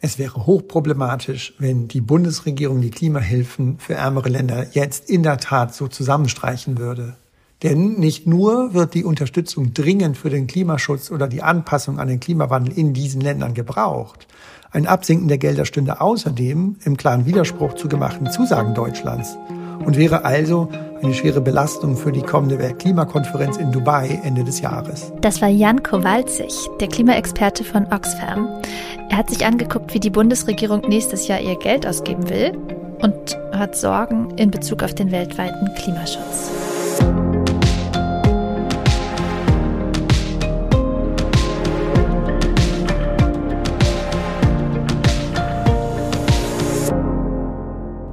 Es wäre hochproblematisch, wenn die Bundesregierung die Klimahilfen für ärmere Länder jetzt in der Tat so zusammenstreichen würde. Denn nicht nur wird die Unterstützung dringend für den Klimaschutz oder die Anpassung an den Klimawandel in diesen Ländern gebraucht. Ein Absinken der Gelder stünde außerdem im klaren Widerspruch zu gemachten Zusagen Deutschlands und wäre also eine schwere Belastung für die kommende Weltklimakonferenz in Dubai Ende des Jahres. Das war Jan Kowalzig, der Klimaexperte von Oxfam. Er hat sich angeguckt, wie die Bundesregierung nächstes Jahr ihr Geld ausgeben will und hat Sorgen in Bezug auf den weltweiten Klimaschutz.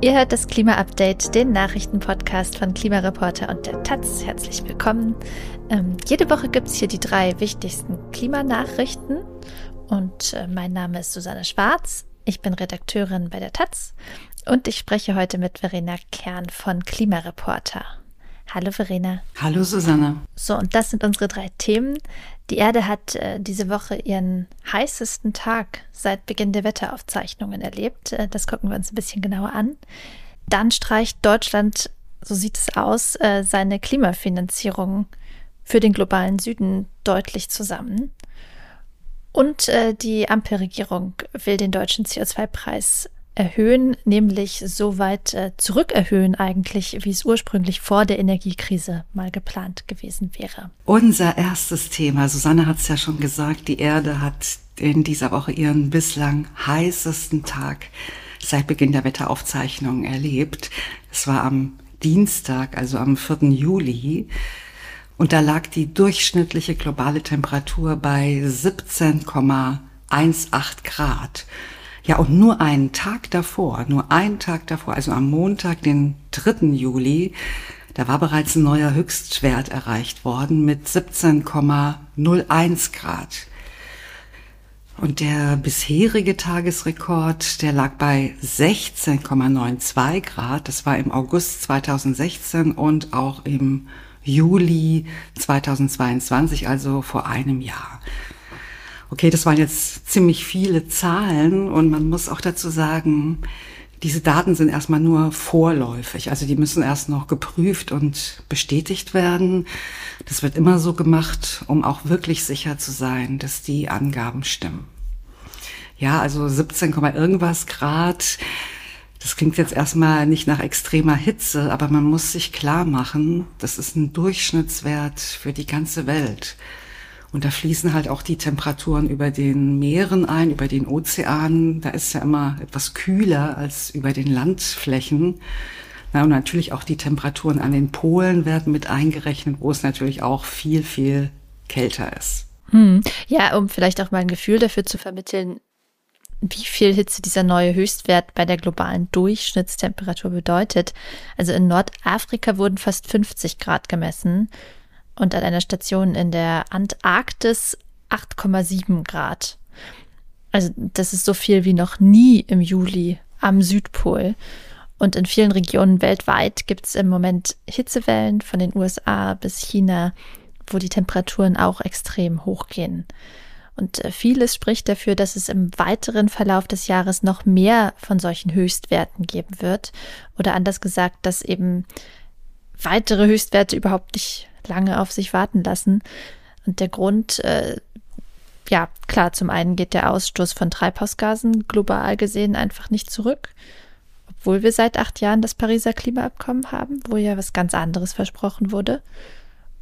Ihr hört das Klima-Update, den Nachrichtenpodcast von Klimareporter und der Taz. Herzlich willkommen. Ähm, jede Woche gibt es hier die drei wichtigsten Klimanachrichten. Und äh, mein Name ist Susanne Schwarz. Ich bin Redakteurin bei der Taz. Und ich spreche heute mit Verena Kern von Klimareporter. Hallo Verena. Hallo Susanne. So, und das sind unsere drei Themen. Die Erde hat äh, diese Woche ihren heißesten Tag seit Beginn der Wetteraufzeichnungen erlebt. Äh, das gucken wir uns ein bisschen genauer an. Dann streicht Deutschland, so sieht es aus, äh, seine Klimafinanzierung für den globalen Süden deutlich zusammen. Und äh, die Ampelregierung will den deutschen CO2-Preis erhöhen, nämlich so weit äh, zurückerhöhen eigentlich, wie es ursprünglich vor der Energiekrise mal geplant gewesen wäre. Unser erstes Thema, Susanne hat es ja schon gesagt, die Erde hat in dieser Woche ihren bislang heißesten Tag seit Beginn der Wetteraufzeichnungen erlebt. Es war am Dienstag, also am 4. Juli. Und da lag die durchschnittliche globale Temperatur bei 17,18 Grad. Ja, und nur einen Tag davor, nur einen Tag davor, also am Montag, den 3. Juli, da war bereits ein neuer Höchstwert erreicht worden mit 17,01 Grad. Und der bisherige Tagesrekord, der lag bei 16,92 Grad. Das war im August 2016 und auch im Juli 2022, also vor einem Jahr. Okay, das waren jetzt ziemlich viele Zahlen und man muss auch dazu sagen, diese Daten sind erstmal nur vorläufig. Also die müssen erst noch geprüft und bestätigt werden. Das wird immer so gemacht, um auch wirklich sicher zu sein, dass die Angaben stimmen. Ja, also 17, irgendwas Grad. Das klingt jetzt erstmal nicht nach extremer Hitze, aber man muss sich klar machen, das ist ein Durchschnittswert für die ganze Welt. Und da fließen halt auch die Temperaturen über den Meeren ein, über den Ozeanen. Da ist ja immer etwas kühler als über den Landflächen. Na, und natürlich auch die Temperaturen an den Polen werden mit eingerechnet, wo es natürlich auch viel, viel kälter ist. Hm. Ja, um vielleicht auch mal ein Gefühl dafür zu vermitteln, wie viel Hitze dieser neue Höchstwert bei der globalen Durchschnittstemperatur bedeutet. Also in Nordafrika wurden fast 50 Grad gemessen und an einer Station in der Antarktis 8,7 Grad. Also das ist so viel wie noch nie im Juli am Südpol. Und in vielen Regionen weltweit gibt es im Moment Hitzewellen von den USA bis China, wo die Temperaturen auch extrem hochgehen. Und äh, vieles spricht dafür, dass es im weiteren Verlauf des Jahres noch mehr von solchen Höchstwerten geben wird. Oder anders gesagt, dass eben weitere Höchstwerte überhaupt nicht lange auf sich warten lassen. Und der Grund, äh, ja, klar, zum einen geht der Ausstoß von Treibhausgasen global gesehen einfach nicht zurück, obwohl wir seit acht Jahren das Pariser Klimaabkommen haben, wo ja was ganz anderes versprochen wurde.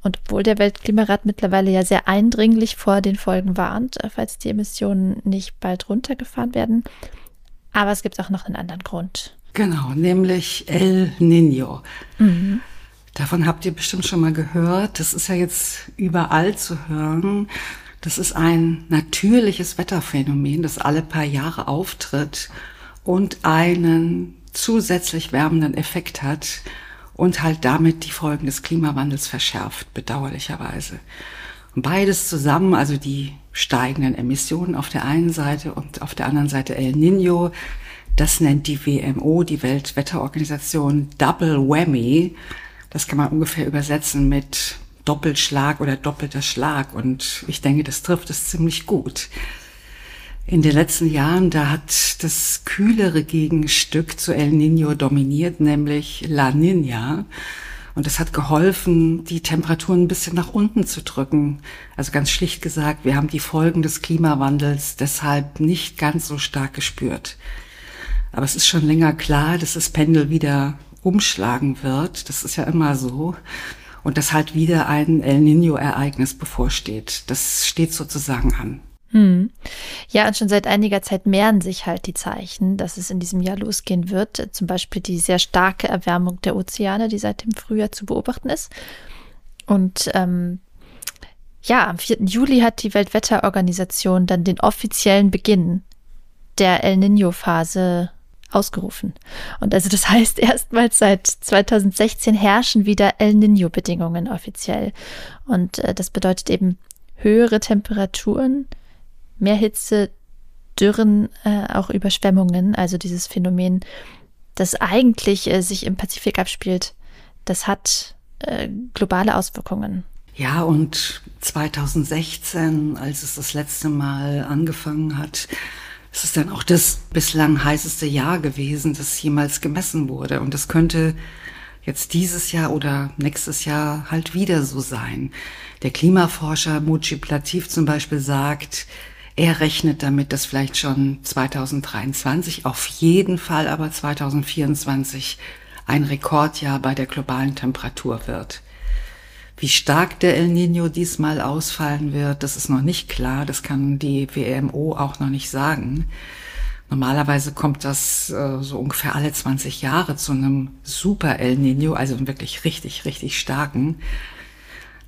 Und obwohl der Weltklimarat mittlerweile ja sehr eindringlich vor den Folgen warnt, äh, falls die Emissionen nicht bald runtergefahren werden. Aber es gibt auch noch einen anderen Grund. Genau, nämlich El Nino. Mhm. Davon habt ihr bestimmt schon mal gehört. Das ist ja jetzt überall zu hören. Das ist ein natürliches Wetterphänomen, das alle paar Jahre auftritt und einen zusätzlich wärmenden Effekt hat und halt damit die Folgen des Klimawandels verschärft, bedauerlicherweise. Und beides zusammen, also die steigenden Emissionen auf der einen Seite und auf der anderen Seite El Nino, das nennt die WMO, die Weltwetterorganisation, Double Whammy. Das kann man ungefähr übersetzen mit Doppelschlag oder doppelter Schlag. Und ich denke, das trifft es ziemlich gut. In den letzten Jahren, da hat das kühlere Gegenstück zu El Nino dominiert, nämlich La Nina. Und es hat geholfen, die Temperaturen ein bisschen nach unten zu drücken. Also ganz schlicht gesagt, wir haben die Folgen des Klimawandels deshalb nicht ganz so stark gespürt. Aber es ist schon länger klar, dass das Pendel wieder umschlagen wird. Das ist ja immer so. Und dass halt wieder ein El Nino-Ereignis bevorsteht. Das steht sozusagen an. Hm. Ja, und schon seit einiger Zeit mehren sich halt die Zeichen, dass es in diesem Jahr losgehen wird. Zum Beispiel die sehr starke Erwärmung der Ozeane, die seit dem Frühjahr zu beobachten ist. Und ähm, ja, am 4. Juli hat die Weltwetterorganisation dann den offiziellen Beginn der El Nino-Phase ausgerufen. Und also das heißt, erstmals seit 2016 herrschen wieder El Nino-Bedingungen offiziell. Und äh, das bedeutet eben höhere Temperaturen, mehr Hitze, Dürren, äh, auch Überschwemmungen, also dieses Phänomen, das eigentlich äh, sich im Pazifik abspielt, das hat äh, globale Auswirkungen. Ja, und 2016, als es das letzte Mal angefangen hat, es ist dann auch das bislang heißeste Jahr gewesen, das jemals gemessen wurde. Und das könnte jetzt dieses Jahr oder nächstes Jahr halt wieder so sein. Der Klimaforscher Mujib Latif zum Beispiel sagt, er rechnet damit, dass vielleicht schon 2023, auf jeden Fall aber 2024 ein Rekordjahr bei der globalen Temperatur wird. Wie stark der El Nino diesmal ausfallen wird, das ist noch nicht klar. Das kann die WMO auch noch nicht sagen. Normalerweise kommt das äh, so ungefähr alle 20 Jahre zu einem Super El Nino, also wirklich richtig, richtig starken.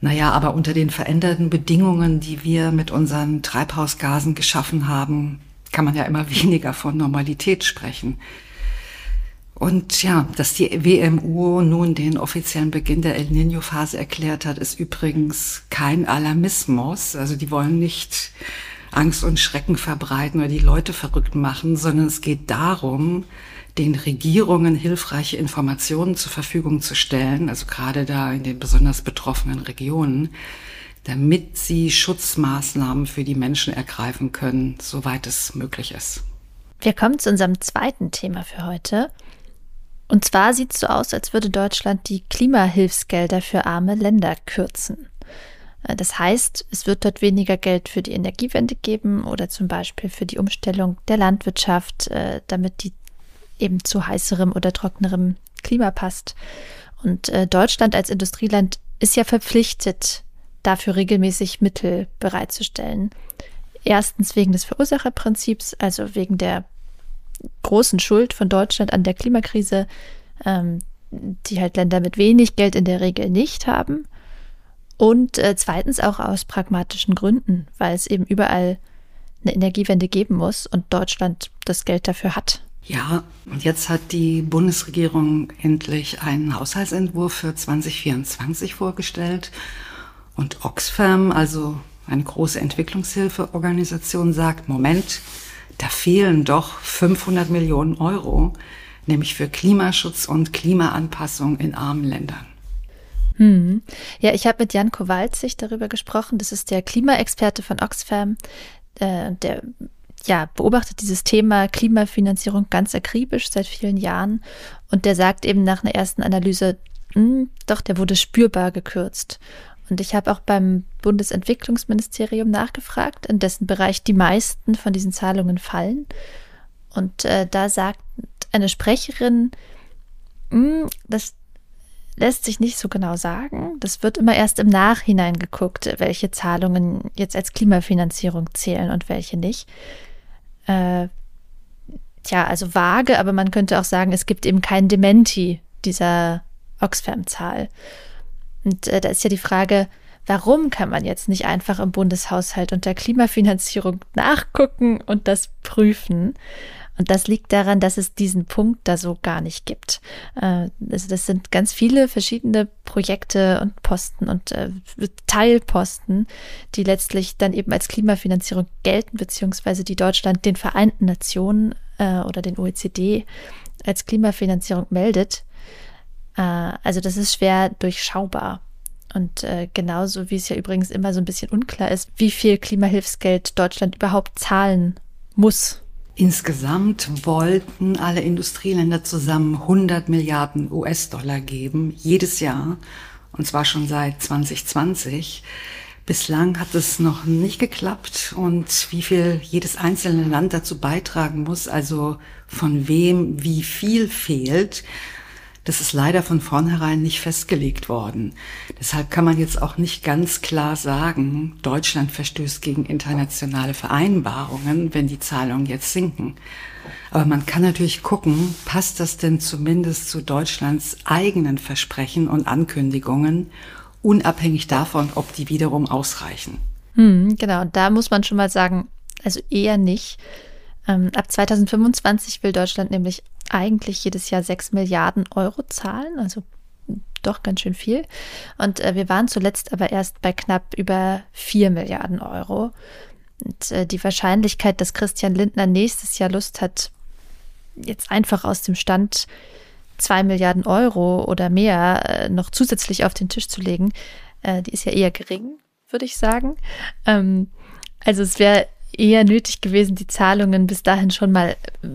Naja, aber unter den veränderten Bedingungen, die wir mit unseren Treibhausgasen geschaffen haben, kann man ja immer weniger von Normalität sprechen. Und ja, dass die WMU nun den offiziellen Beginn der El Nino-Phase erklärt hat, ist übrigens kein Alarmismus. Also die wollen nicht Angst und Schrecken verbreiten oder die Leute verrückt machen, sondern es geht darum, den Regierungen hilfreiche Informationen zur Verfügung zu stellen, also gerade da in den besonders betroffenen Regionen, damit sie Schutzmaßnahmen für die Menschen ergreifen können, soweit es möglich ist. Wir kommen zu unserem zweiten Thema für heute. Und zwar sieht es so aus, als würde Deutschland die Klimahilfsgelder für arme Länder kürzen. Äh, das heißt, es wird dort weniger Geld für die Energiewende geben oder zum Beispiel für die Umstellung der Landwirtschaft, äh, damit die eben zu heißerem oder trockenerem Klima passt. Und äh, Deutschland als Industrieland ist ja verpflichtet, dafür regelmäßig Mittel bereitzustellen. Erstens wegen des Verursacherprinzips, also wegen der großen Schuld von Deutschland an der Klimakrise, ähm, die halt Länder mit wenig Geld in der Regel nicht haben. Und äh, zweitens auch aus pragmatischen Gründen, weil es eben überall eine Energiewende geben muss und Deutschland das Geld dafür hat. Ja, und jetzt hat die Bundesregierung endlich einen Haushaltsentwurf für 2024 vorgestellt. Und Oxfam, also eine große Entwicklungshilfeorganisation, sagt, Moment, da fehlen doch 500 Millionen Euro, nämlich für Klimaschutz und Klimaanpassung in armen Ländern. Hm. Ja, ich habe mit Jan Kowalzig darüber gesprochen. Das ist der Klimaexperte von Oxfam. Äh, der ja, beobachtet dieses Thema Klimafinanzierung ganz akribisch seit vielen Jahren und der sagt eben nach einer ersten Analyse, mh, hm, doch, der wurde spürbar gekürzt. Und ich habe auch beim Bundesentwicklungsministerium nachgefragt, in dessen Bereich die meisten von diesen Zahlungen fallen. Und äh, da sagt eine Sprecherin, hm, das lässt sich nicht so genau sagen. Das wird immer erst im Nachhinein geguckt, welche Zahlungen jetzt als Klimafinanzierung zählen und welche nicht äh, tja, also vage, aber man könnte auch sagen, es gibt eben kein Dementi dieser Oxfam-Zahl. Und äh, da ist ja die Frage, warum kann man jetzt nicht einfach im Bundeshaushalt unter Klimafinanzierung nachgucken und das prüfen? Und das liegt daran, dass es diesen Punkt da so gar nicht gibt. Äh, also das sind ganz viele verschiedene Projekte und Posten und äh, Teilposten, die letztlich dann eben als Klimafinanzierung gelten, beziehungsweise die Deutschland den Vereinten Nationen äh, oder den OECD als Klimafinanzierung meldet. Also das ist schwer durchschaubar. Und äh, genauso wie es ja übrigens immer so ein bisschen unklar ist, wie viel Klimahilfsgeld Deutschland überhaupt zahlen muss. Insgesamt wollten alle Industrieländer zusammen 100 Milliarden US-Dollar geben, jedes Jahr, und zwar schon seit 2020. Bislang hat es noch nicht geklappt und wie viel jedes einzelne Land dazu beitragen muss, also von wem wie viel fehlt, das ist leider von vornherein nicht festgelegt worden. Deshalb kann man jetzt auch nicht ganz klar sagen, Deutschland verstößt gegen internationale Vereinbarungen, wenn die Zahlungen jetzt sinken. Aber man kann natürlich gucken, passt das denn zumindest zu Deutschlands eigenen Versprechen und Ankündigungen, unabhängig davon, ob die wiederum ausreichen. Hm, genau, da muss man schon mal sagen, also eher nicht. Ähm, ab 2025 will Deutschland nämlich eigentlich jedes Jahr 6 Milliarden Euro zahlen, also doch ganz schön viel. Und äh, wir waren zuletzt aber erst bei knapp über 4 Milliarden Euro. Und äh, die Wahrscheinlichkeit, dass Christian Lindner nächstes Jahr Lust hat, jetzt einfach aus dem Stand 2 Milliarden Euro oder mehr äh, noch zusätzlich auf den Tisch zu legen, äh, die ist ja eher gering, würde ich sagen. Ähm, also es wäre eher nötig gewesen, die Zahlungen bis dahin schon mal äh,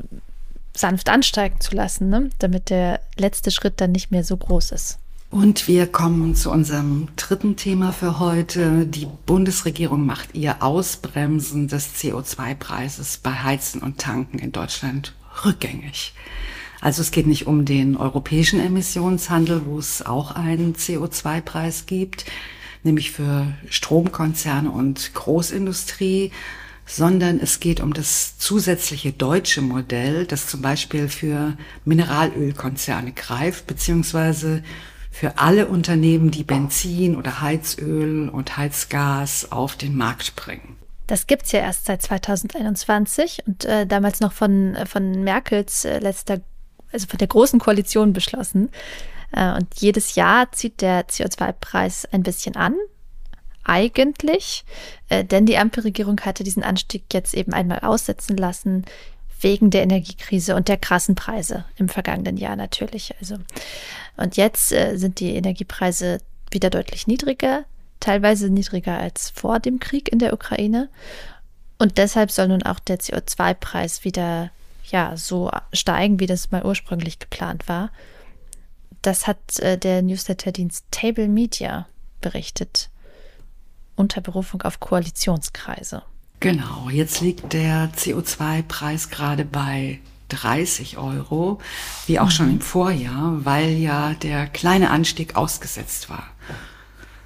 sanft ansteigen zu lassen, ne? damit der letzte Schritt dann nicht mehr so groß ist. Und wir kommen zu unserem dritten Thema für heute. Die Bundesregierung macht ihr Ausbremsen des CO2-Preises bei Heizen und Tanken in Deutschland rückgängig. Also es geht nicht um den europäischen Emissionshandel, wo es auch einen CO2-Preis gibt, nämlich für Stromkonzerne und Großindustrie, sondern es geht um das zusätzliche deutsche Modell, das zum Beispiel für Mineralölkonzerne greift, beziehungsweise für alle Unternehmen, die Benzin oder Heizöl und Heizgas auf den Markt bringen. Das gibt's ja erst seit 2021 und äh, damals noch von, von Merkels äh, letzter, also von der großen Koalition beschlossen. Äh, und jedes Jahr zieht der CO2-Preis ein bisschen an eigentlich, äh, denn die Ampelregierung hatte diesen Anstieg jetzt eben einmal aussetzen lassen wegen der Energiekrise und der krassen Preise im vergangenen Jahr natürlich. Also und jetzt äh, sind die Energiepreise wieder deutlich niedriger, teilweise niedriger als vor dem Krieg in der Ukraine. Und deshalb soll nun auch der CO2-Preis wieder ja so steigen, wie das mal ursprünglich geplant war. Das hat äh, der Newsletterdienst Table Media berichtet unter Berufung auf Koalitionskreise. Genau, jetzt liegt der CO2-Preis gerade bei 30 Euro, wie auch mhm. schon im Vorjahr, weil ja der kleine Anstieg ausgesetzt war.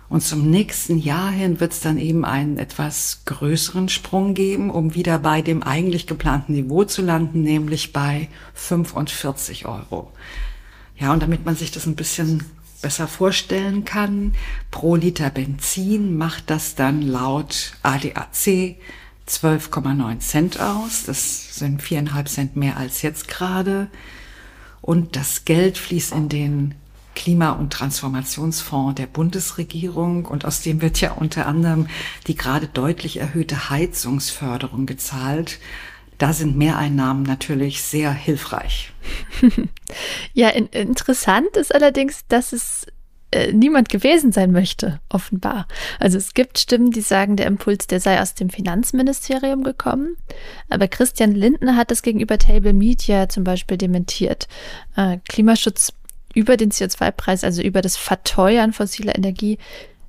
Und zum nächsten Jahr hin wird es dann eben einen etwas größeren Sprung geben, um wieder bei dem eigentlich geplanten Niveau zu landen, nämlich bei 45 Euro. Ja, und damit man sich das ein bisschen besser vorstellen kann. Pro Liter Benzin macht das dann laut ADAC 12,9 Cent aus. Das sind viereinhalb Cent mehr als jetzt gerade. Und das Geld fließt in den Klima- und Transformationsfonds der Bundesregierung und aus dem wird ja unter anderem die gerade deutlich erhöhte Heizungsförderung gezahlt da sind Mehreinnahmen natürlich sehr hilfreich. ja, in, interessant ist allerdings, dass es äh, niemand gewesen sein möchte, offenbar. Also es gibt Stimmen, die sagen, der Impuls, der sei aus dem Finanzministerium gekommen. Aber Christian Lindner hat es gegenüber Table Media zum Beispiel dementiert. Äh, Klimaschutz über den CO2-Preis, also über das Verteuern fossiler Energie,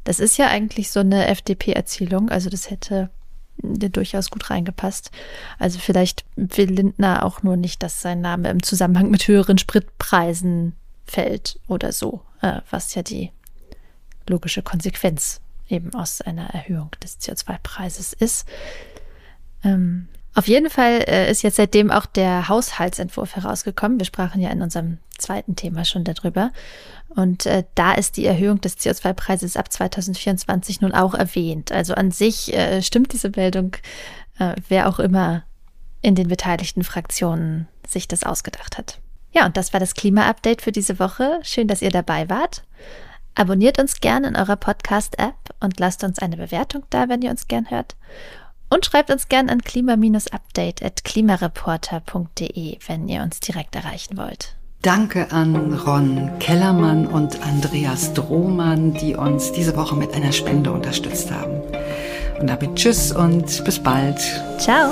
das ist ja eigentlich so eine FDP-Erzählung. Also das hätte der durchaus gut reingepasst. Also vielleicht will Lindner auch nur nicht, dass sein Name im Zusammenhang mit höheren Spritpreisen fällt oder so, äh, was ja die logische Konsequenz eben aus einer Erhöhung des CO2-Preises ist. Ähm, auf jeden Fall äh, ist jetzt seitdem auch der Haushaltsentwurf herausgekommen. Wir sprachen ja in unserem zweiten Thema schon darüber. Und äh, da ist die Erhöhung des CO2-Preises ab 2024 nun auch erwähnt. Also an sich äh, stimmt diese Meldung, äh, wer auch immer in den beteiligten Fraktionen sich das ausgedacht hat. Ja, und das war das Klima-Update für diese Woche. Schön, dass ihr dabei wart. Abonniert uns gerne in eurer Podcast-App und lasst uns eine Bewertung da, wenn ihr uns gern hört. Und schreibt uns gern an klima-update at klimareporter.de, wenn ihr uns direkt erreichen wollt. Danke an Ron Kellermann und Andreas Drohmann, die uns diese Woche mit einer Spende unterstützt haben. Und damit Tschüss und bis bald. Ciao.